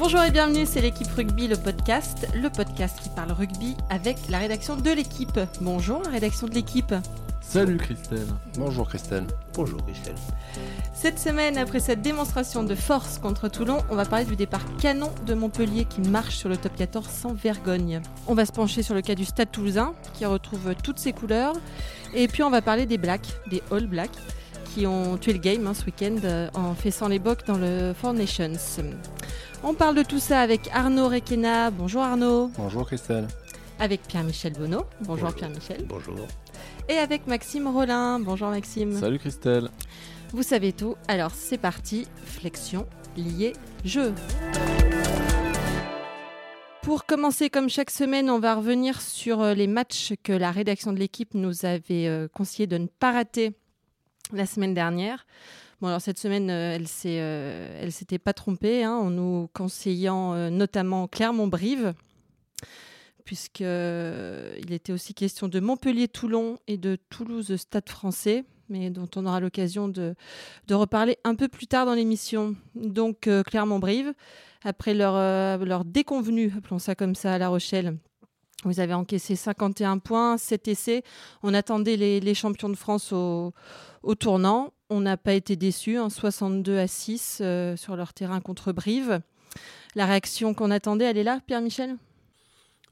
Bonjour et bienvenue, c'est l'équipe rugby, le podcast, le podcast qui parle rugby avec la rédaction de l'équipe. Bonjour la rédaction de l'équipe. Salut Christelle. Bonjour Christelle. Bonjour Christelle. Cette semaine, après cette démonstration de force contre Toulon, on va parler du départ canon de Montpellier qui marche sur le top 14 sans vergogne. On va se pencher sur le cas du Stade Toulousain qui retrouve toutes ses couleurs. Et puis on va parler des Blacks, des All Blacks qui ont tué le game hein, ce week-end euh, en fessant les bocs dans le Four Nations. On parle de tout ça avec Arnaud Requena. Bonjour Arnaud. Bonjour Christelle. Avec Pierre-Michel Bonneau. Bonjour, Bonjour. Pierre-Michel. Bonjour. Et avec Maxime Rollin. Bonjour Maxime. Salut Christelle. Vous savez tout. Alors c'est parti. Flexion, lié, jeu. Pour commencer, comme chaque semaine, on va revenir sur euh, les matchs que la rédaction de l'équipe nous avait euh, conseillé de ne pas rater la semaine dernière. Bon, alors cette semaine, euh, elle s'est, euh, elle s'était pas trompée hein, en nous conseillant euh, notamment Clermont-Brive, puisque euh, était aussi question de Montpellier-Toulon et de Toulouse-Stade français, mais dont on aura l'occasion de, de reparler un peu plus tard dans l'émission. Donc Clermont-Brive, après leur, leur déconvenue, appelons ça comme ça, à La Rochelle. Vous avez encaissé 51 points, 7 essais. On attendait les, champions de France au, tournant. On n'a pas été déçus, hein, 62 à 6 euh, sur leur terrain contre Brive. La réaction qu'on attendait, elle est là, Pierre-Michel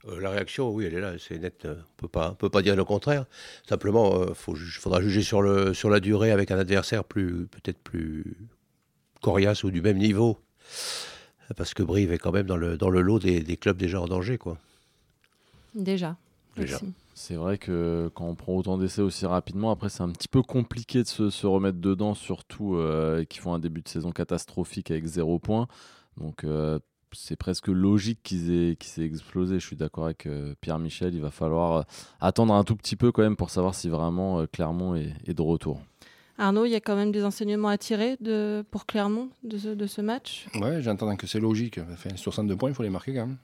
Euh, la réaction, oui, elle est là, c'est net. euh, On peut pas, on peut pas dire le contraire. Simplement, il faudra juger sur, la durée avec un adversaire plus, peut-être plus coriace ou du même niveau. Parce que Brive est quand même dans le, dans le lot des, des clubs déjà en danger, quoi. Déjà. C'est vrai que quand on prend autant d'essais aussi rapidement, après c'est un petit peu compliqué de se, se remettre dedans, surtout euh, qui font un début de saison catastrophique avec zéro point. Donc euh, c'est presque logique qu'ils aient, qu'ils aient explosé. Je suis d'accord avec euh, Pierre Michel. Il va falloir euh, attendre un tout petit peu quand même pour savoir si vraiment euh, Clermont est, est de retour. Arnaud, il y a quand même des enseignements à tirer de, pour Clermont de ce, de ce match? Ouais, j'entends que c'est logique. Enfin, 62 points, il faut les marquer quand même,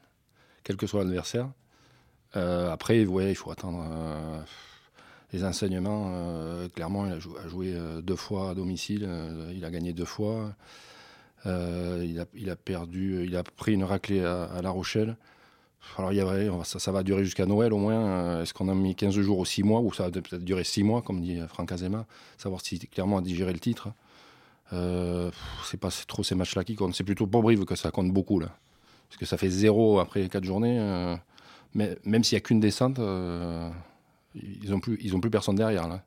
quel que soit l'adversaire. Euh, après, ouais, il faut attendre euh, les enseignements. Euh, clairement, il a, jou- a joué deux fois à domicile, il a gagné deux fois. Il, a, perdu, il a pris une raclée à, à La Rochelle. Alors, y a, ouais, on va- ça, ça va durer jusqu'à Noël au moins. Est-ce qu'on a mis 15 jours ou 6 mois, ou ça va peut-être durer 6 mois, comme dit Franck Azema, savoir si clairement a digéré le titre. Euh, c'est pas trop ces matchs-là qui comptent. C'est plutôt pour Brive que ça compte beaucoup là, parce que ça fait zéro après quatre journées. Mais même s'il y a qu'une descente, euh, ils ont plus ils ont plus personne derrière là.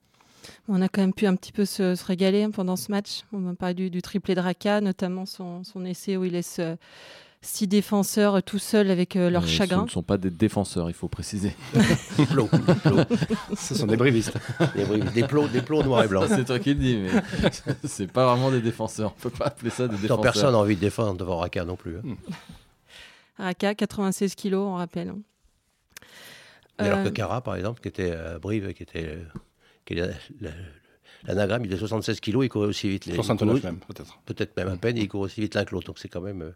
On a quand même pu un petit peu se, se régaler hein, pendant ce match. On m'a parlé du, du triplé de Raka, notamment son, son essai où il laisse euh, six défenseurs euh, tout seuls avec euh, leur chagrin. Ce ne sont pas des défenseurs, il faut préciser. Plots, plots. Ce sont des brivistes. des, plots, des plots noirs et blancs. c'est toi qui le dis, mais c'est pas vraiment des défenseurs. On peut pas appeler ça des Tant défenseurs. personne n'a envie de défendre devant Raka non plus. hein. Raka, 96 kilos, on rappelle. Et alors que Euh, Cara, par exemple, qui était à Brive, qui était. euh, qui est la- la- L'anagramme, il est 76 kilos, il courait aussi vite. les- il 69 courait- même peut-être. peut-être même à peine, et il court aussi vite l'un que l'autre. Donc c'est quand même. euh,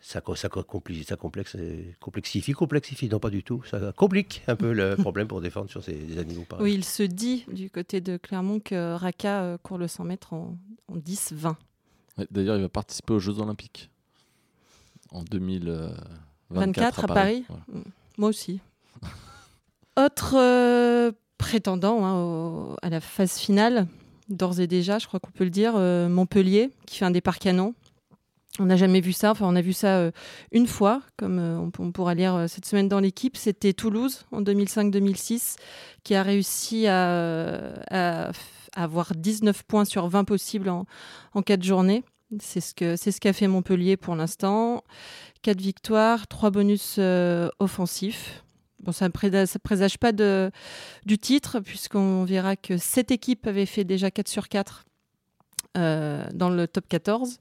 ça, ça, co- compli- ça complexe, euh, complexifie, complexifie, non pas du tout. Ça complique un peu le problème pour défendre sur ces des animaux pareils. Oui, il se dit du côté de Clermont que Raka euh, court le 100 mètres en, en 10-20. Ouais, D'ailleurs, il va participer aux Jeux Olympiques en 2024 24 à Paris. Voilà. Moi aussi. Autre euh, prétendant hein, à la phase finale, d'ores et déjà, je crois qu'on peut le dire, euh, Montpellier, qui fait un départ canon. On n'a jamais vu ça, enfin on a vu ça euh, une fois, comme on, pourra lire cette semaine dans l'équipe. C'était Toulouse en 2005-2006 qui a réussi à, avoir 19 points sur 20 possibles en, en 4 journées. C'est ce c'est ce qu'a fait Montpellier pour l'instant. 4 victoires, 3 bonus offensifs. Bon, ça ne présage pas du titre, puisqu'on verra que cette équipe avait fait déjà 4 sur 4 euh, dans le top 14.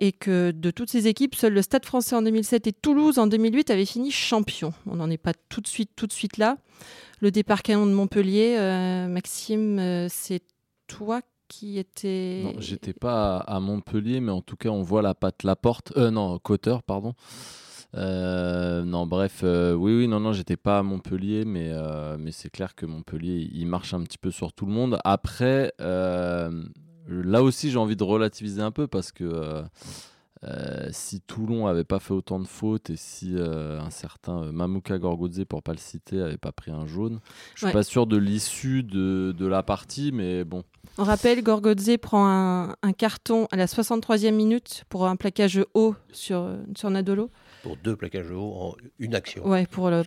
Et que de toutes ces équipes, seul le Stade français en 2007 et Toulouse en 2008 avaient fini champion. On n'en est pas tout de suite, là. Le départ canon de Montpellier, euh, Maxime, euh, c'est toi qui étais. Non, j'étais pas à, Montpellier, mais en tout cas, on voit la patte Laporte. Euh, non, Cotter, pardon. Euh, non, bref, euh, oui, oui, non, non, j'étais pas à Montpellier, mais, euh, mais c'est clair que Montpellier, il marche un petit peu sur tout le monde. Après, là aussi, j'ai envie de relativiser un peu parce que euh, si Toulon avait pas fait autant de fautes et si euh, un certain euh, Mamouka Gorgodze, pour pas le citer, avait pas pris un jaune, je suis Ouais. pas sûr de l'issue de, de la partie, mais bon. On rappelle, Gorgodze prend un, un carton à la 63e minute pour un plaquage haut sur, sur Nadolo. Pour deux plaquages haut en une action. Ouais, pour, le,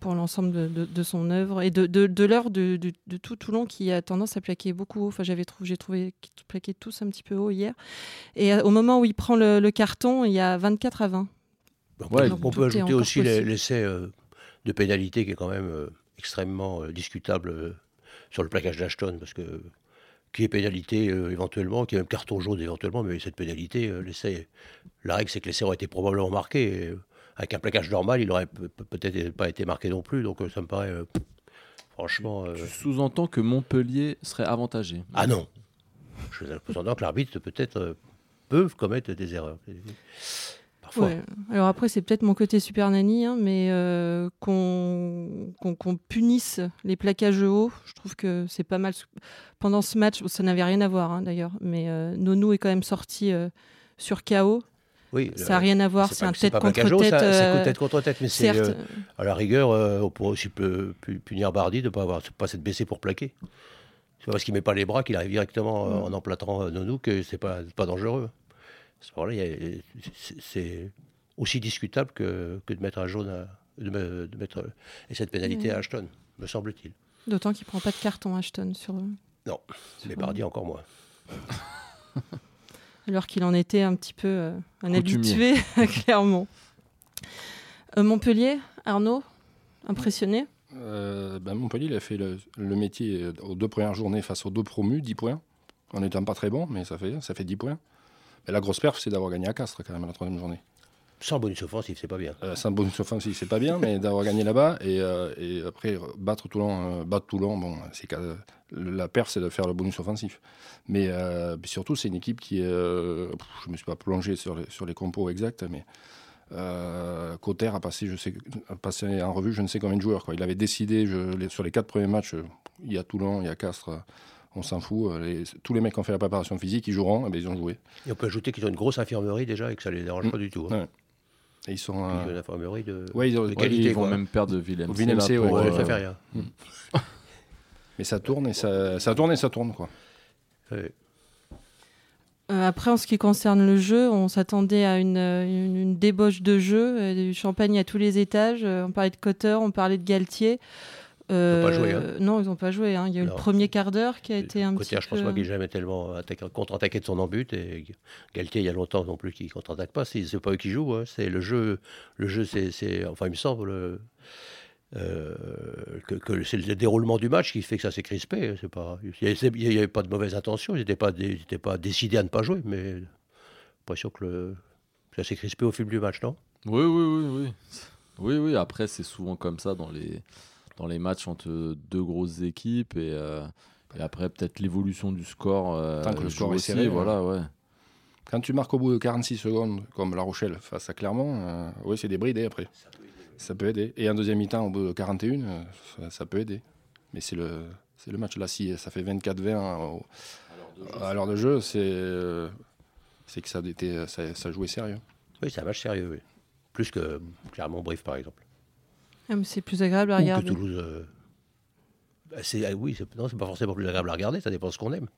pour, l'ensemble de, de- de son œuvre et de, de, de l'heure de, de, de tout Toulon qui a tendance à plaquer beaucoup haut. Enfin, j'avais trouvé, j'ai trouvé qu'ils plaquaient tous un petit peu haut hier. Et euh, au moment où il prend le, le carton, il y a 24 à 20. Donc, Ouais, on peut ajouter aussi l'essai euh, de pénalité qui est quand même euh, extrêmement euh, discutable sur le plaquage d'Ashton parce que qui est pénalité euh, éventuellement, qui est même carton jaune éventuellement, mais cette pénalité, euh, l'essai, la règle c'est que l'essai aurait été probablement marqué. et, euh, avec un plaquage normal, il aurait pe- pe- peut-être pas été marqué non plus, donc ça me paraît franchement. Tu sous-entends que Montpellier serait avantagé. Ah non Je sous-entends que l'arbitre peut-être peut commettre des erreurs. Parfois. Ouais. Alors après, c'est peut-être mon côté super nani, hein, mais euh, qu'on punisse les plaquages hauts, je trouve que c'est pas mal. Pendant ce match, ça n'avait rien à voir hein, d'ailleurs, mais euh, Nono est quand même sorti euh, sur KO. Oui, Ça n'a rien à voir, c'est un tête contre tête. C'est euh, tête contre tête, mais c'est euh, à la rigueur, euh, on pourrait aussi pu- pu- punir Bardi de ne pas, avoir, pas s'être baissé pour plaquer. C'est parce qu'il met pas les bras qu'il arrive directement euh, Mm. en emplâtrant euh, Nonou que c'est pas, pas dangereux. C'est- c'est aussi discutable que, que de mettre un jaune, à- de, me- de mettre et cette pénalité Mm. à Ashton, me semble-t-il. D'autant qu'il prend pas de carton Ashton sur Non, mais Bardi encore moins. alors qu'il en était un petit peu euh, un Coutumier. habitué, clairement. Euh, Montpellier, Arnaud, impressionné? Euh, ben, Montpellier, il a fait le, le métier euh, aux deux premières journées face aux deux promus, 10 points. En étant pas très bon, mais ça fait, ça fait 10 points. Mais la grosse perf, c'est d'avoir gagné à Castres quand même à la troisième journée. Sans bonus offensif, c'est pas bien. Euh, sans bonus offensif, c'est pas bien, mais d'avoir gagné là-bas et, euh, et après battre Toulon, euh, battre Toulon, bon, c'est la perf, c'est de faire le bonus offensif. Mais surtout, c'est une équipe qui je me suis pas plongé sur les, sur les compos exacts, mais Cotter a passé, je sais, a passé en revue je ne sais combien de joueurs. Quoi. Il avait décidé je- les- sur les quatre premiers matchs, il y a Toulon, il y a Castres, on s'en fout. euh, les- tous les mecs qui ont fait la préparation physique, ils joueront, et ben, ils ont joué. Et on peut ajouter qu'ils ont une grosse infirmerie déjà et que ça les dérange Mm. pas du tout. hein. Ouais. Et ils sont. Ils ont euh, une infirmerie de, ouais, ils ont- de ouais, qualité. Ils vont quoi. même perdre de Willem. Willem C, ouais, Ouais, ça fait rien. mais ça tourne et ça, ça tourne et ça tourne. Quoi. Ouais. Euh, après, en ce qui concerne le jeu, on s'attendait à une, une- une débauche de jeu, du champagne à tous les étages. On parlait de Cotter, on parlait de Galtier. Euh, pas joué, hein. Non, ils n'ont pas joué. hein. Il y a eu Non. le premier quart d'heure qui a été un Côté, petit je pense peu... pas qu'il ait jamais tellement attaqué- contre-attaqué de son embut. Et Galtier, il y a longtemps non plus, qui contre-attaque pas. C'est pas eux qui jouent. hein. C'est le jeu. Le jeu, c'est, c'est- enfin, il me semble euh, que, que c'est le déroulement du match qui fait que ça s'est crispé. C'est pas, il n'y avait pas de mauvaise intention. Ils n'étaient pas, ils décidés à ne pas jouer, mais j'ai l'impression que le, ça s'est crispé au fil du match, non? Oui, oui, oui, oui. Oui, oui. Après, c'est souvent comme ça dans les, dans les matchs entre deux grosses équipes. Et, euh, et après, peut-être l'évolution du score. euh, Tant que le joue score est aussi, serré, Voilà, ouais. Quand tu marques au bout de 46 secondes, comme La Rochelle face à Clermont, euh, oui, c'est des bridés après. Ça peut aider. Et en deuxième mi-temps, au bout de 41, euh, ça, ça peut aider. Mais c'est le, c'est le match là. Si ça fait 24-20 au- à l'heure de jeu, c'est, euh, c'est que ça, a été, ça, ça jouait sérieux. Oui, c'est un match sérieux. oui. Plus que clairement Brief, par exemple. Ah, mais c'est plus agréable à Ou que regarder. Toulouse. euh, bah, c'est, ah oui, c'est, non, c'est pas forcément plus agréable à regarder, ça dépend de ce qu'on aime.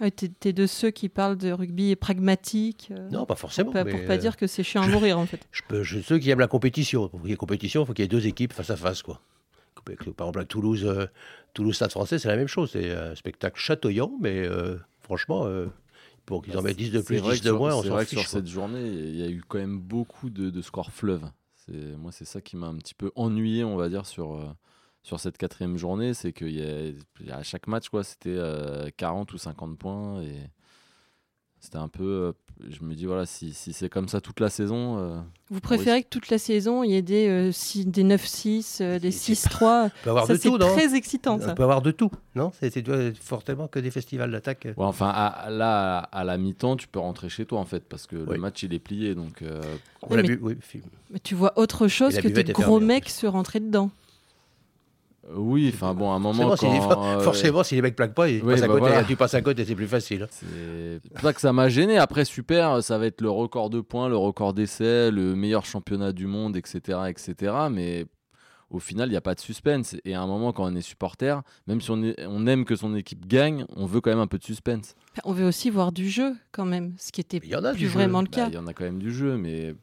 Ah, t'es, t'es de ceux qui parlent de rugby pragmatique. euh, Non, pas forcément. pas- mais, pour pas euh, dire que c'est chiant à mourir, en fait. Je peux, je, ceux qui aiment la compétition. Pour qu'il y ait compétition, il faut qu'il y ait deux équipes face à face. Quoi. Par exemple, à Toulouse, euh, Toulouse Stade français, c'est la même chose. C'est un spectacle chatoyant, mais euh, franchement, euh, pour qu'ils en mettent 10 de plus, C'est vrai 10 que de sur- moins, on C'est s'en vrai que fiche. sur quoi. cette journée, il y a eu quand même beaucoup de, de scores fleuves. Moi, c'est ça qui m'a un petit peu ennuyé, on va dire, sur, euh, cette quatrième journée. C'est qu'il à chaque match, quoi, c'était euh, 40 ou 50 points. C'était un peu. euh, je me dis, voilà, si, si c'est comme ça toute la saison. euh, Vous préférez que toute la saison, il y ait des, euh, six- des 9-6, euh, des 6-3 On peut avoir Ça, de c'est tout, non très excitant, On ça. peut avoir de tout, non C'est fortement que des festivals d'attaque. ouais, enfin, à, là, à la mi-temps, tu peux rentrer chez toi, en fait, parce que Oui. le match, il est plié. Donc, euh, On l'a mais- vu, oui. Mais tu vois autre chose que est gros fermée, mecs se rentrer dedans. Oui, enfin bon, à un moment. Forcément, quand, si, euh, forcément, si les mecs plaquent pas, ils Oui, passent à bah côté, voilà. tu passes à côté, c'est plus facile. C'est pour ça que ça m'a gêné. Après, super, ça va être le record de points, le record d'essais, le meilleur championnat du monde, etc. etc. Mais au final, il n'y a pas de suspense. Et à un moment, quand on est supporter, même si on, est- on aime que son équipe gagne, on veut quand même un peu de suspense. On veut aussi voir du jeu quand même, ce qui était Il y en a plus jeu. vraiment le Bah, cas. Il y en a quand même du jeu, mais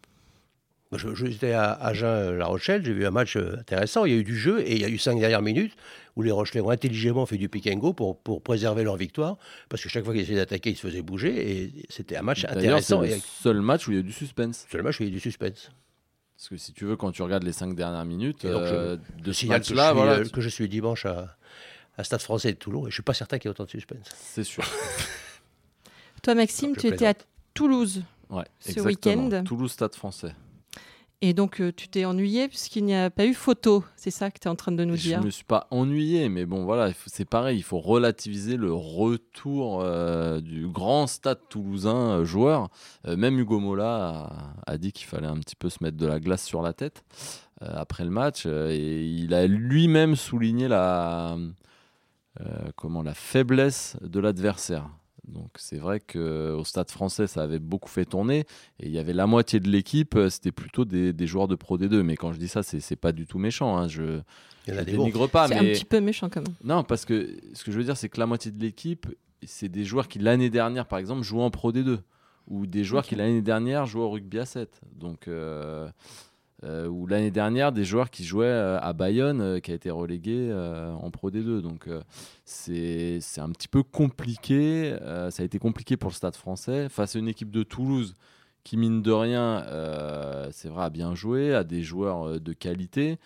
J'étais à Agen-La Rochelle, j'ai vu un match euh, intéressant. Il y a eu du jeu et il y a eu cinq dernières minutes où les Rochelais ont intelligemment fait du pick and go pour, pour préserver leur victoire. Parce que chaque fois qu'ils essayaient d'attaquer, ils se faisaient bouger. Et c'était un match d'ailleurs, c'est intéressant. le Et seul match où il y a eu du suspense. c'est le match où il y a eu du suspense. Parce que si tu veux, quand tu regardes les cinq dernières minutes Et donc, je- euh, de ce signale que, je suis, voilà, euh, que je suis dimanche à, à Stade français de Toulon et je suis pas certain qu'il y ait autant de suspense. c'est sûr. Toi, Maxime, tu étais à. Toulouse Ouais, Ce week-end Toulouse Stade français. Et donc euh, tu t'es ennuyé puisqu'il n'y a pas eu photo. C'est ça que tu es en train de nous Je dire. me suis pas ennuyé, mais bon, voilà, c'est pareil, il faut relativiser le retour euh, du grand stade toulousain euh, joueur. Même Hugo Mola a, a dit qu'il fallait un petit peu se mettre de la glace sur la tête après le match, et il a lui-même souligné la, comment, la faiblesse de l'adversaire. Donc c'est vrai qu'au stade français, ça avait beaucoup fait tourner. Et il y avait la moitié de l'équipe, euh, c'était plutôt des, des joueurs de Pro D2. Mais quand je dis ça, c'est pas du tout méchant. hein. Je, Il y en a je des bons. dénigre pas, c'est mais un petit peu méchant quand même. non, parce que ce que je veux dire, c'est que la moitié de l'équipe, c'est des joueurs qui l'année dernière, par exemple, jouaient en Pro D2, ou des joueurs qui l'année dernière jouaient au rugby à 7. Donc, euh, euh, ou l'année dernière, des joueurs qui jouaient euh, à Bayonne, euh, qui a été relégué en Pro D2. Donc, c'est un petit peu compliqué. ça a été compliqué pour le Stade français face à une équipe de Toulouse qui, mine de rien, c'est vrai, a bien joué, a des joueurs de qualité.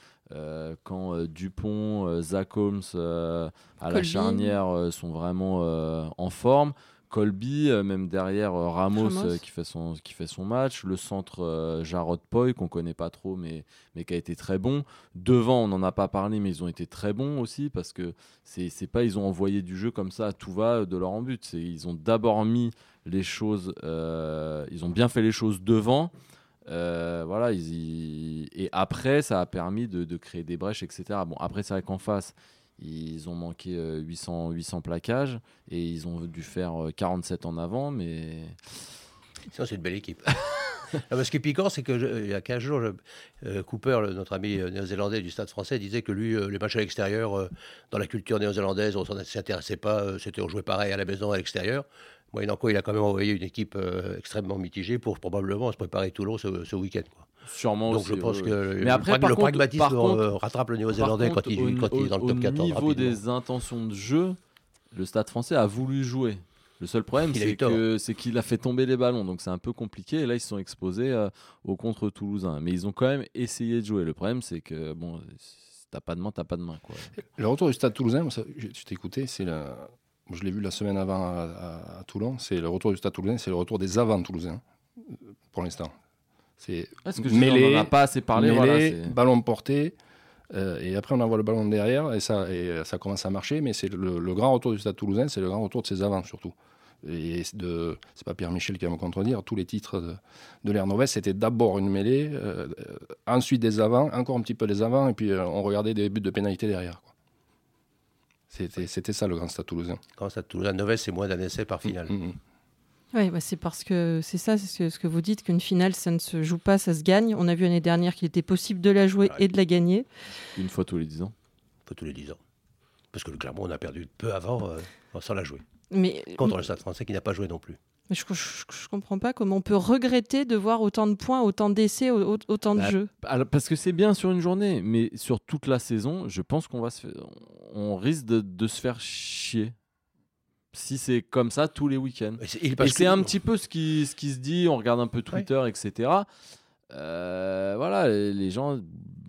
Quand Dupont, Zach Holmes à la charnière sont vraiment en forme. Colby, euh, même derrière euh, Ramos, Ramos. euh, qui, fait son, qui fait son match. Le centre euh, Jarrod Poy, qu'on connaît pas trop, mais, mais qui a été très bon. Devant, on n'en a pas parlé, mais ils ont été très bons aussi parce que c'est pas ils ont envoyé du jeu comme ça à tout va euh, de leur en but. Ils ont d'abord mis les choses, euh, ils ont bien fait les choses devant. Euh, voilà, ils, y- et après, ça a permis de, de créer des brèches, etc. Bon, après, c'est vrai qu'en face, ils ont manqué euh, 800, 800 plaquages et ils ont dû faire euh, 47 en avant, mais c'est une belle équipe. Ce qui est piquant, c'est qu'il y a 15 jours, euh, Cooper, notre ami euh, néo-zélandais du Stade français, disait que lui, euh, les matchs à l'extérieur, euh, dans la culture néo-zélandaise, on ne s'intéressait pas, euh, c'était on jouait pareil à la maison, à l'extérieur. Moyennant il a quand même envoyé une équipe euh, extrêmement mitigée pour probablement se préparer Toulon ce, ce week-end. quoi. Sûrement Donc aussi. je pense que le, Mais après, prag- par le contre- pragmatisme par contre- euh, rattrape le néo-zélandais quand, il, au, il est dans le au- top au 14 niveau rapidement. des intentions de jeu, le Stade français a voulu jouer. Le seul problème, c'est que- qu'il a fait tomber les ballons, donc c'est un peu compliqué. Et là, ils se sont exposés euh, au contre toulousain, mais ils ont quand même essayé de jouer. Le problème, c'est que bon, si t'as pas de main, t'as pas de main, quoi. Le retour du Stade Toulousain, moi, ça, je, je t'ai écouté, c'est la, je l'ai vu la semaine avant à, à- à Toulon. C'est le retour du Stade Toulousain, c'est le retour des avants toulousains euh, pour l'instant. C'est dis, on mêlé, en a pas assez parlé. mêlé, voilà, c'est- ballon porté, euh, et après on envoie le ballon derrière et ça, et euh, ça commence à marcher. Mais c'est le, le grand retour du Stade Toulousain, c'est le grand retour de ses avants surtout. Et c'est de, c'est pas Pierre Michel qui va me contredire. Tous les titres de, de l'ère Novès, c'était d'abord une mêlée, euh, ensuite des avants, encore un petit peu des avants, et puis euh, on regardait des buts de pénalité derrière. C'était, ça le grand Stade Toulousain. Quand ça Toulouse, 9 c'est moins d'un essai par finale. Mm, mm. Oui, bah c'est parce que c'est ça, c'est ce que, ce que vous dites, qu'une finale, ça ne se joue pas, ça se gagne. On a vu l'année dernière qu'il était possible de la jouer Ouais. et de la gagner. une fois tous les 10 ans. Un peu tous les 10 ans. Parce que le Clermont, on a perdu peu avant euh, sans la jouer. Mais, Contre le Stade français qui n'a pas joué non plus. mais je, je comprends pas comment on peut regretter de voir autant de points, autant d'essais, au- au- autant de Bah, jeux. Alors, parce que c'est bien sur une journée, mais sur toute la saison, je pense qu'on va se faire- on risque de, de se faire chier. Si c'est comme ça tous les week-ends. Et c'est- un petit peu ce qui, ce qui se dit, on regarde un peu Twitter, etc. Euh, voilà, les gens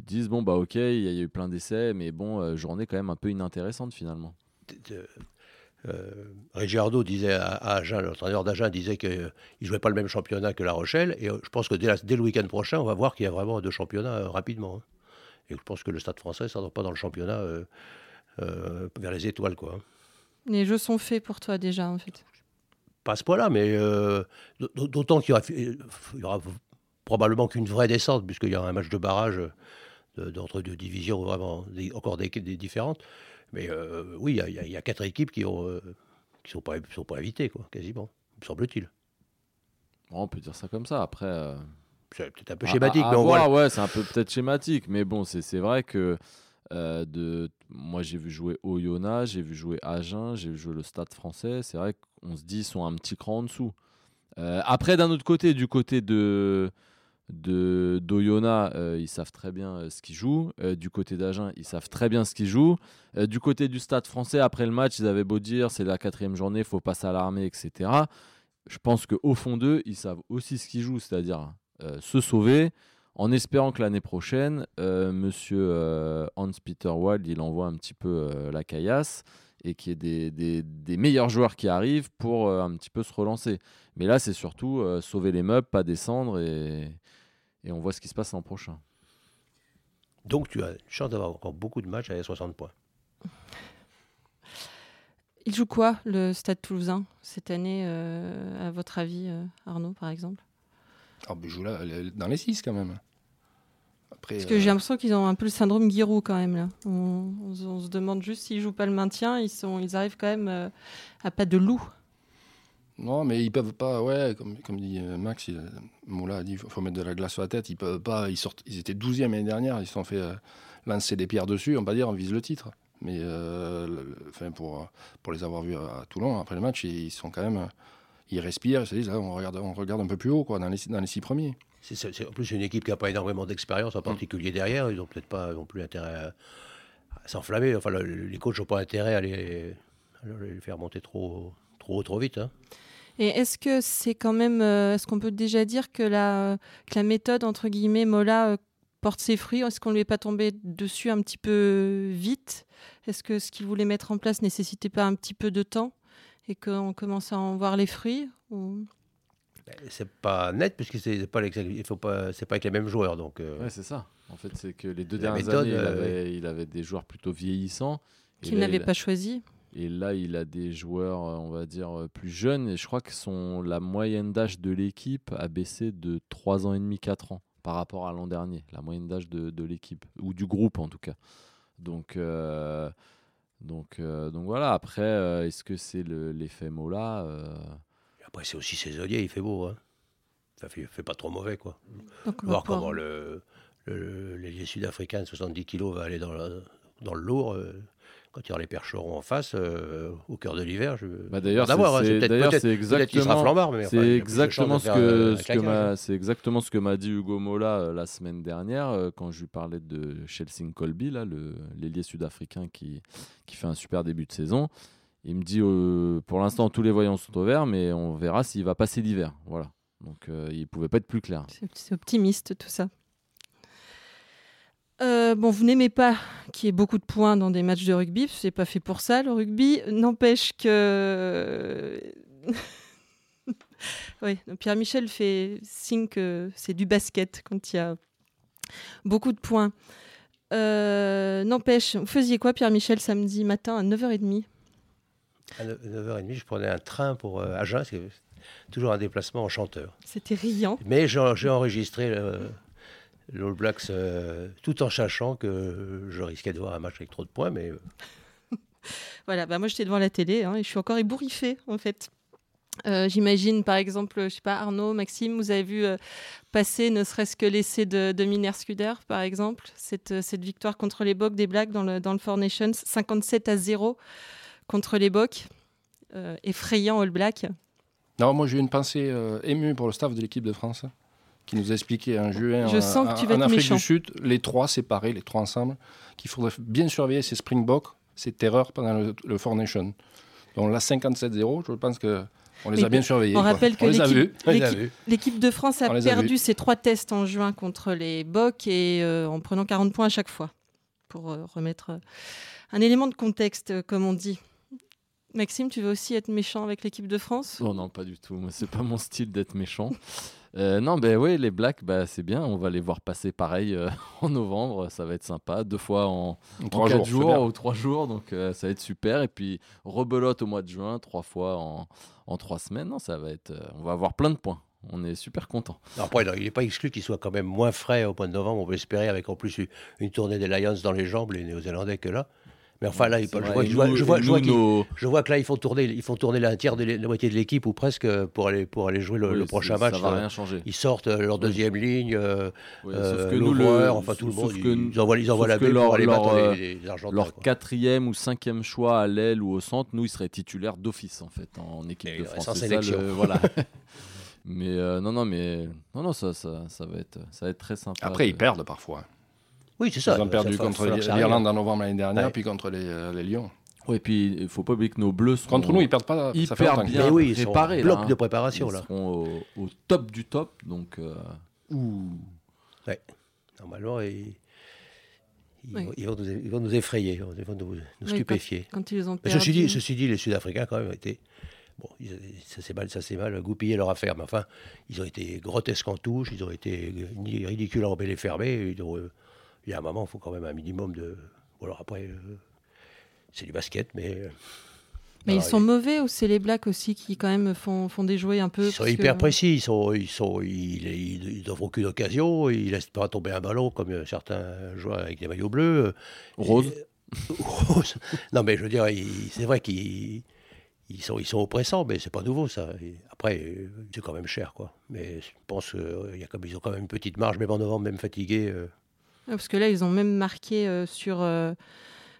disent, bon, bah ok, il y, a- il y a eu plein d'essais, mais bon, euh, journée quand même un peu inintéressante finalement. euh, euh, Ricciardo disait à, à Agen, l'entraîneur d'Agen disait qu'il ne jouait pas le même championnat que La Rochelle. Et euh, je pense que dès, la- dès le week-end prochain, on va voir qu'il y a vraiment deux championnats euh, rapidement. hein. Et je pense que le Stade français ne s'en pas dans le championnat euh, euh, vers les étoiles. Quoi. hein. Les jeux sont faits pour toi déjà, en fait. Pas à ce point-là, mais euh, d'autant qu'il y aura, il y aura probablement qu'une vraie descente, puisqu'il y aura un match de barrage de- d'entre deux divisions vraiment des- encore des, des différentes. Mais euh, oui, il y a- y, quatre équipes qui ont euh, qui sont pas sont pas invitées quoi, quasiment, me semble-t-il. Bon, on peut dire ça comme ça. Après, euh, C'est peut-être un peu à- schématique, à- à mais on voit. voir, ouais, c'est un peu peut-être schématique, mais bon, c'est c'est vrai que euh, de, moi j'ai vu jouer Oyonnax, j'ai vu jouer Agen, j'ai vu jouer le Stade Français. C'est vrai qu'on se dit ils sont un petit cran en dessous. Euh, après, d'un autre côté, du côté de d'Oyonnax, euh, ils savent très bien ce qu'ils jouent. Du côté d'Agen, ils savent très bien ce qu'ils jouent. Du côté du Stade Français, après le match, ils avaient beau dire c'est la quatrième journée, faut pas s'alarmer, etc. Je pense qu'au fond d'eux, ils savent aussi ce qu'ils jouent, c'est-à-dire se sauver, en espérant que l'année prochaine, euh, Monsieur euh, Hans-Peter Wild, il envoie un petit peu euh, la caillasse et qu'il y ait des, des- des meilleurs joueurs qui arrivent pour euh, un petit peu se relancer. Mais là, c'est surtout euh, sauver les meubles, pas descendre et, et on voit ce qui se passe l'an prochain. Donc tu as une chance d'avoir encore beaucoup de matchs à 60 points. Il joue quoi, le Stade toulousain, cette année, euh, à votre avis, euh, Arnaud, par exemple? Ah, ben, je joue là, dans les 6 quand même. Après, Parce que euh, j'ai l'impression qu'ils ont un peu le syndrome Giroud quand même. Là. On, on se- on se demande juste s'ils jouent pas le maintien. Ils, sont, ils arrivent quand même euh, à pas de loup. Non, mais ils peuvent pas, ouais, comme, comme dit euh, Max, il, Moula a dit il faut, faut mettre de la glace sur la tête. Ils peuvent pas, ils, sortent, ils étaient 12e l'année dernière, ils se sont fait euh, lancer des pierres dessus, on va dire, on vise le titre. Mais euh, le- le- enfin, pour, pour les avoir vus à Toulon, après le match, ils sont quand même. Ils respirent, ils se disent, là, on regarde, on regarde un peu plus haut, quoi, dans les, dans les six premiers. C'est- C'est c'est en plus une équipe qui n'a pas énormément d'expérience, en particulier derrière. Ils n'ont peut-être pas non plus intérêt à, à s'enflammer. Enfin, le- les coachs n'ont pas intérêt à les, à les faire monter trop, trop haut, trop vite. hein. Et est-ce que c'est quand même. euh, est-ce qu'on peut déjà dire que la, que la méthode, entre guillemets, Mola euh, porte ses fruits? Est-ce qu'on lui est pas tombé dessus un petit peu vite? Est-ce que ce qu'il voulait mettre en place nécessitait pas un petit peu de temps et qu'on commence à en voir les fruits ou- C'est pas net, puisque c'est pas, il faut pas, c'est pas avec les mêmes joueurs. Donc, euh, Ouais, c'est ça. En fait, c'est que les deux La dernières méthode, années, il, euh, avait, il avait des joueurs plutôt vieillissants. Qu'il n'avait pas choisi Et là, il a des joueurs, euh, on va dire, plus jeunes. Et je crois que son, la moyenne d'âge de l'équipe a baissé de 3 ans et demi, 4 ans par rapport à l'an dernier. La moyenne d'âge de, de l'équipe, ou du groupe en tout cas. Donc, euh, donc, euh, donc voilà. Après, euh, est-ce que c'est le- l'effet Mola euh, Après, c'est aussi saisonnier, il fait beau. Hein. Ça fait, fait pas trop mauvais, quoi. Donc, on va Voir comment le, le, l'ailier sud-africain de 70 kg va aller dans, la- dans le lourd. euh, quand il y aura les percherons en face, euh, au cœur de l'hiver, je Bah, d'ailleurs, c'est- hein, c'est- peut-être- d'ailleurs, peut-être- c'est exactement- flambard, mais C'est ce que, ce que m'a c'est exactement ce que m'a dit Hugo Mola euh, la semaine dernière euh, quand je lui parlais de Chelsea Colby là le l'ailier sud-africain qui qui fait un super début de saison. Il me dit euh, pour l'instant tous les voyants sont au vert mais on verra s'il va passer l'hiver. Voilà. Donc euh, il pouvait pas être plus clair. C'est optimiste tout ça. Euh, bon, vous n'aimez pas qu'il y ait beaucoup de points dans des matchs de rugby, c'est pas fait pour ça le rugby. N'empêche que. oui, Pierre Michel fait signe que c'est du basket quand il y a beaucoup de points. N'empêche, vous faisiez quoi, Pierre Michel, samedi matin à 9h30 À 9h30, je prenais un train pour euh, Agen, c'est toujours un déplacement en chanteur. C'était riant. Mais j'ai enregistré le- l'All Blacks euh, tout en sachant que je risquais de voir un match avec trop de points, mais euh, Voilà, bah moi j'étais devant la télé hein, et je suis encore ébouriffée en fait. Euh, J'imagine par exemple, je sais pas, Arnaud, Maxime, vous avez vu euh, passer ne serait-ce que l'essai de, de Miner Scudder par exemple, cette, euh, cette victoire contre les Bocs des Blacks dans le, dans le Four Nations, 57 à 0 contre les Bocs, euh, effrayant All Black. Non, moi j'ai eu une pensée euh, émue pour le staff de l'équipe de France qui nous a expliqué en juin Je sens que en- tu vas en être Afrique méchant. du Sud, les trois séparés, les trois ensemble, qu'il faudrait bien surveiller ces Springboks, ces terreurs pendant le, le Four Nation. Donc là, 57-0, je pense que on les Mais a bien surveillés. on quoi. rappelle que l'équipe- de France a perdu ses trois tests en juin contre les Bocs et euh, en prenant 40 points à chaque fois, pour euh, remettre euh, un élément de contexte, euh, comme on dit. Maxime, tu veux aussi être méchant avec l'équipe de France Oh non, pas du tout. C'est pas mon style d'être méchant. Euh, non, ben oui, les Blacks, bah, c'est bien. On va les voir passer pareil euh, en novembre. Ça va être sympa. Deux fois en, en Trois quatre jours, c'est bien. ou trois jours. Donc euh, ça va être super. Et puis rebelote au mois de juin, trois fois en, en trois semaines. Non, ça va être. euh, on va avoir plein de points. on est super content. Après, il n'est pas exclu qu'il soit quand même moins frais au mois de novembre. On peut espérer avec en plus une tournée des Lions dans les jambes, les Néo-Zélandais que là. Mais enfin, là, je, vois, je, vois, que là, ils font tourner, ils font tourner la, tiers de la moitié de l'équipe ou presque pour aller, pour aller jouer le, prochain match. Ça va rien changer. Ils sortent euh, leur deuxième ligne, euh, sauf que nous, le, enfin tout le monde, ils, envoient, ils envoient la baie pour aller battre leur, les, les Argentins. Leur quatrième ou cinquième choix à l'aile ou au centre, nous, ils seraient titulaires d'office en fait en équipe de France. Sans sélection. voilà. mais euh, non, non, mais non, non, ça, ça, ça, va être, ça va être très sympa. Après, ils perdent parfois. Oui, c'est ça. Ils ont perdu contre l'Irlande en novembre l'année dernière, puis contre les, euh, les Lions. Oui, et puis il ne faut pas oublier que nos Bleus sont. Contre nous, ils perdent pas. Ils perdent bien oui, ils préparés. bloc là, de préparation. Ils là. seront au, au, top du top. Donc. Euh... Ouh. Ouais. Normalement, ils, ils, oui. ils, vont nous, ils, vont nous, effrayer, ils vont nous, nous oui, stupéfier. Quand, quand, ils ont perdu. Ceci dit, ceci dit, les Sud-Africains, quand même, étaient. Bon, ça s'est mal, ça s'est mal goupillé leur affaire, mais enfin, ils ont été grotesques en touche, ils ont été ridicules en fermés. Ils ont, il y a un moment, il faut quand même un minimum de. Bon, alors après, euh, c'est du basket, mais. euh, Mais alors, ils sont mauvais ou c'est les Blacks aussi qui quand même font, font déjouer un peu Ils sont hyper que- précis, ils sont, ils sont, ils, ils, aucune occasion, ils laissent pas tomber un ballon comme euh, certains joueurs avec des maillots bleus. Rose. Et- Rose. Non, mais je veux dire, c'est vrai qu'ils ils sont, ils sont oppressants, mais c'est pas nouveau ça. Après, c'est quand même cher, quoi. Mais je pense qu'ils ont quand même une petite marge, même en novembre, même fatigués. Ouais, Parce que là, ils ont même marqué euh, sur, euh,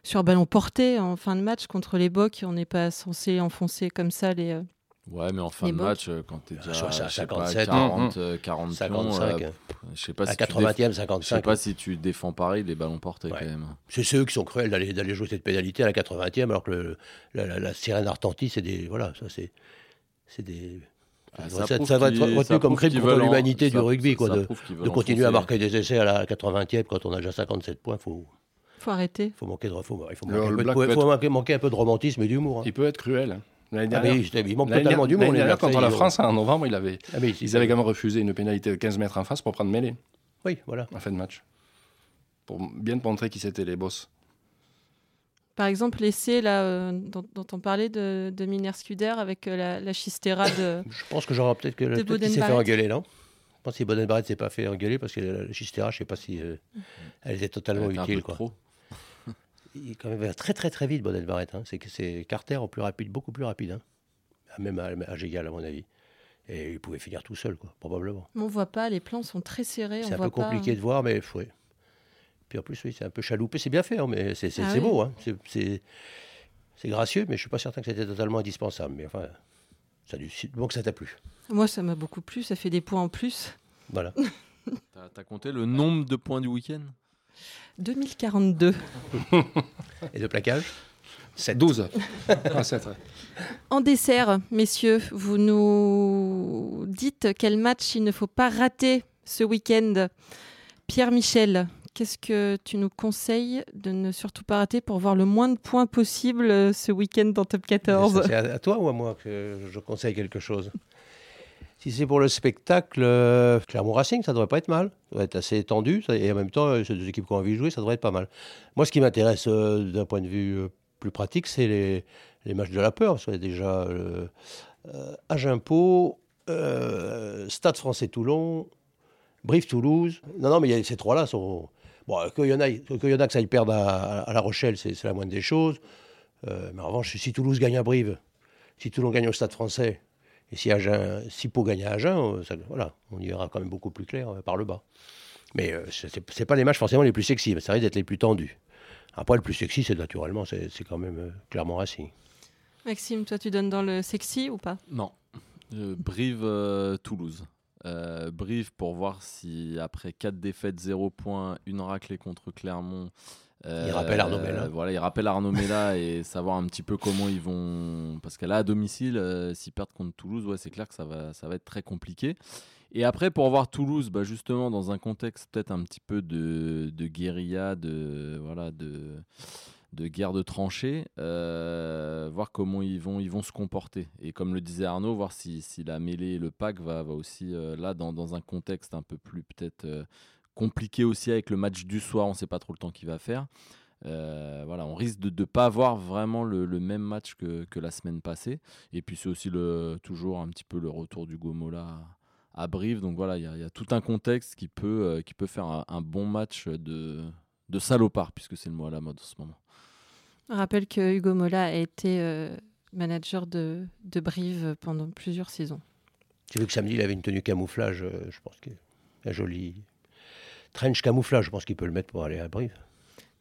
sur ballon porté en fin de match contre les Bocs. On n'est pas censé enfoncer comme ça les. euh, Ouais, mais en fin Les de Bocs. match, quand t'es déjà sur- je à sais pas, 57, 40, euh, 40 pions, 55, euh, je sais pas à si tu déf- 80e, Je sais 55. pas si tu défends pareil les ballons portés Ouais. quand même. C'est ceux qui sont cruels d'aller, d'aller jouer cette pénalité à la 80e, alors que le- la, la- la sirène retentit, c'est des. Voilà, ça c'est. C'est des. Ah, ça, ça va être retenu comme crime contre l'humanité du rugby, quoi, de, continuer à marquer des essais à la 80e quand on a déjà 57 points. Faut, Faut arrêter. faut manquer de, faut, il faut manquer, un peu, de- Black faut peut être- manquer, manquer un peu de romantisme et d'humour. hein. Il peut être cruel. hein. L'année Ah, dernière, mais il- il manque l'année totalement d'humour. l'année dernière, contre la ils ont- France, en novembre, il avait, Ah, mais ils avaient quand même refusé une pénalité de 15 mètres en face pour prendre mêlée Oui, voilà. en fin de match. Pour bien montrer qui c'était les boss. Par exemple, l'essai là, euh, dont, dont on parlait de, de Miner Scuder avec euh, la, la chistera de. Je pense que j'aurais peut-être que Boden s'est fait engueuler, non? Je pense que Boden Barrett s'est pas fait engueuler parce que la, la Chistera, je sais pas si euh, elle était totalement un peu utile. de Quoi. trop. Il est quand même très très très vite, Boden Barrett. Hein. C'est que c'est Carter au plus rapide, beaucoup plus rapide. Hein. Même à à âge égal, à mon avis. Et il pouvait finir tout seul, quoi, probablement. On voit pas, les plans sont très serrés. C'est un peu compliqué pas... de voir, mais oui. Puis en plus, oui, c'est un peu chaloupé. C'est bien fait, hein, mais c'est Ah oui. beau. Hein. C'est- gracieux, mais je suis pas certain que c'était totalement indispensable. Mais enfin, ça a dû, bon que ça t'a plu. Moi, ça m'a beaucoup plu. Ça fait des points en plus. Voilà. T'as compté le nombre de points du week-end? 2042. Et de plaquage? 7. 12. Ah, ouais. En dessert, messieurs, vous nous dites quel match il ne faut pas rater ce week-end. Pierre Michel, qu'est-ce que tu nous conseilles de ne surtout pas rater pour voir le moins de points possible euh, ce week-end dans Top 14 C'est à, toi ou à moi que je conseille quelque chose Si c'est pour le spectacle, euh, Clermont Racing, ça devrait pas être mal. Ça doit être assez étendu. ça- et en même temps, euh, c'est deux équipes qui ont envie de jouer, ça devrait être pas mal. Moi, ce qui m'intéresse d'un point de vue plus pratique, c'est les, les matchs de la peur. Parce a déjà euh, euh, Agen-Pau, euh, Stade français-Toulon, Brive-Toulouse. Non, non, mais y a- ces trois-là sont. Bon, qu'il y en a, qu'il y en a que ça y perde à, à La Rochelle, c'est la moindre des choses. Euh, mais en revanche, si Toulouse gagne à Brive, si Toulon gagne au Stade français, et si, Agen, si Pau gagne à Agen, euh, ça- voilà, on y verra quand même beaucoup plus clair euh, par le bas. Mais euh, ce n'est pas les matchs forcément les plus sexy, mais ça risque d'être les plus tendus. Après, le plus sexy, c'est naturellement, c'est c'est quand même euh, Clermont Racing. Maxime, toi, tu donnes dans le sexy ou pas? Non. Euh, Brive-Toulouse. Euh, Brive pour voir si après 4 défaites, 0 points, une raclée contre Clermont. Il rappelle Arnaud Mella. Voilà, il rappelle Arnaud Mella et savoir un petit peu comment ils vont. Parce qu'elle là, à domicile, euh, s'ils perdent contre Toulouse, ouais, c'est clair que ça va, ça va être très compliqué. Et après, pour voir Toulouse, bah, justement, dans un contexte peut-être un petit peu de, de guérilla, de, voilà, de, de guerre de tranchées, euh, voir comment ils vont, ils vont se comporter. Et comme le disait Arnaud, voir si, si la mêlée et le pack va, va aussi, euh, là, dans, dans un contexte un peu plus peut-être euh, compliqué aussi avec le match du soir, on ne sait pas trop le temps qu'il va faire. Voilà, on risque de ne pas avoir vraiment le, même match que, que la semaine passée. Et puis c'est aussi le, toujours un petit peu le retour du Gomola à à Brive. Donc voilà, il y, a tout un contexte qui peut, qui peut faire un, bon match de, de salopard, puisque c'est le mot à la mode en ce moment. Je rappelle que Hugo Mola a été manager de, de Brive pendant plusieurs saisons. J'ai vu que samedi, il avait une tenue camouflage, je pense que un joli trench camouflage, je pense qu'il peut le mettre pour aller à Brive.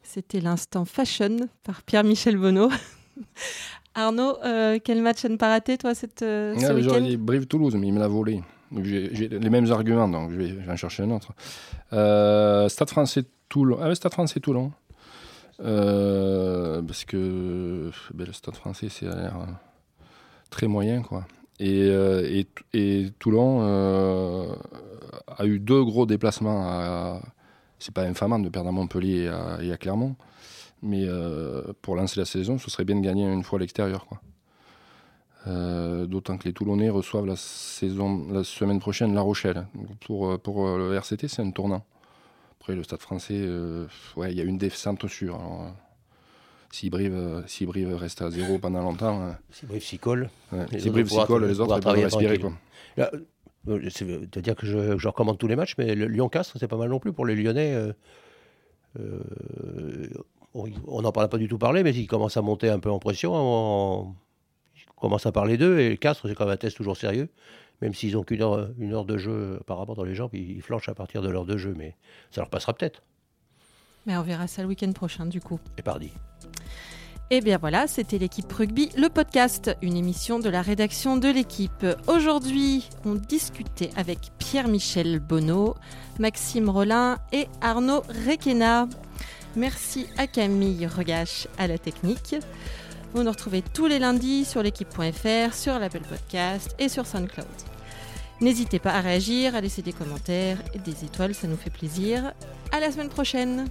C'était l'instant fashion par Pierre-Michel Bonneau. Arnaud, euh, quel match à ne pas rater, toi, cette, euh, ce week-end dit Brive-Toulouse, mais il me l'a volé. J'ai les mêmes arguments, donc je vais, en chercher un autre. Euh, Stade français Toulon. Ah, Stade français Toulon. parce que ben, le Stade français, c'est très moyen, quoi. Et, et Toulon a eu deux gros déplacements à, c'est pas infamant de perdre à Montpellier et à, Clermont, mais euh, pour lancer la saison, ce serait bien de gagner une fois à l'extérieur. Quoi. Euh, d'autant que les Toulonnais reçoivent la, la semaine prochaine La Rochelle. pour, pour le RCT, c'est un tournant. Après, le stade français, euh, ouais, il y a une descente sûre. si Brive, si Brive reste à zéro pendant longtemps. si Brive s'y colle. si Brive s'y colle, les autres peuvent respirer. Quoi. Euh, c'est-à-dire que je, je, recommande tous les matchs, mais le Lyon-Castres, c'est pas mal non plus pour les Lyonnais. Euh, euh, on n'en parle pas du tout parlé, mais ils commencent à monter un peu en pression. On, commence à parler d'eux, et Castres, c'est quand même un test toujours sérieux. Même s'ils n'ont qu'une heure, une heure de jeu apparemment dans les jambes, ils, flanchent à partir de l'heure de jeu, mais ça leur passera peut-être. Mais on verra ça le week-end prochain, du coup. Et pardi. Et eh bien voilà, c'était l'équipe rugby, le podcast, une émission de la rédaction de l'équipe. Aujourd'hui, on discutait avec Pierre-Michel Bonneau, Maxime Rollin et Arnaud Requena. Merci à Camille Regache à la technique. Vous nous retrouvez tous les lundis sur l'équipe.fr, sur l'Apple Podcast et sur SoundCloud. N'hésitez pas à réagir, à laisser des commentaires et des étoiles, ça nous fait plaisir. À la semaine prochaine!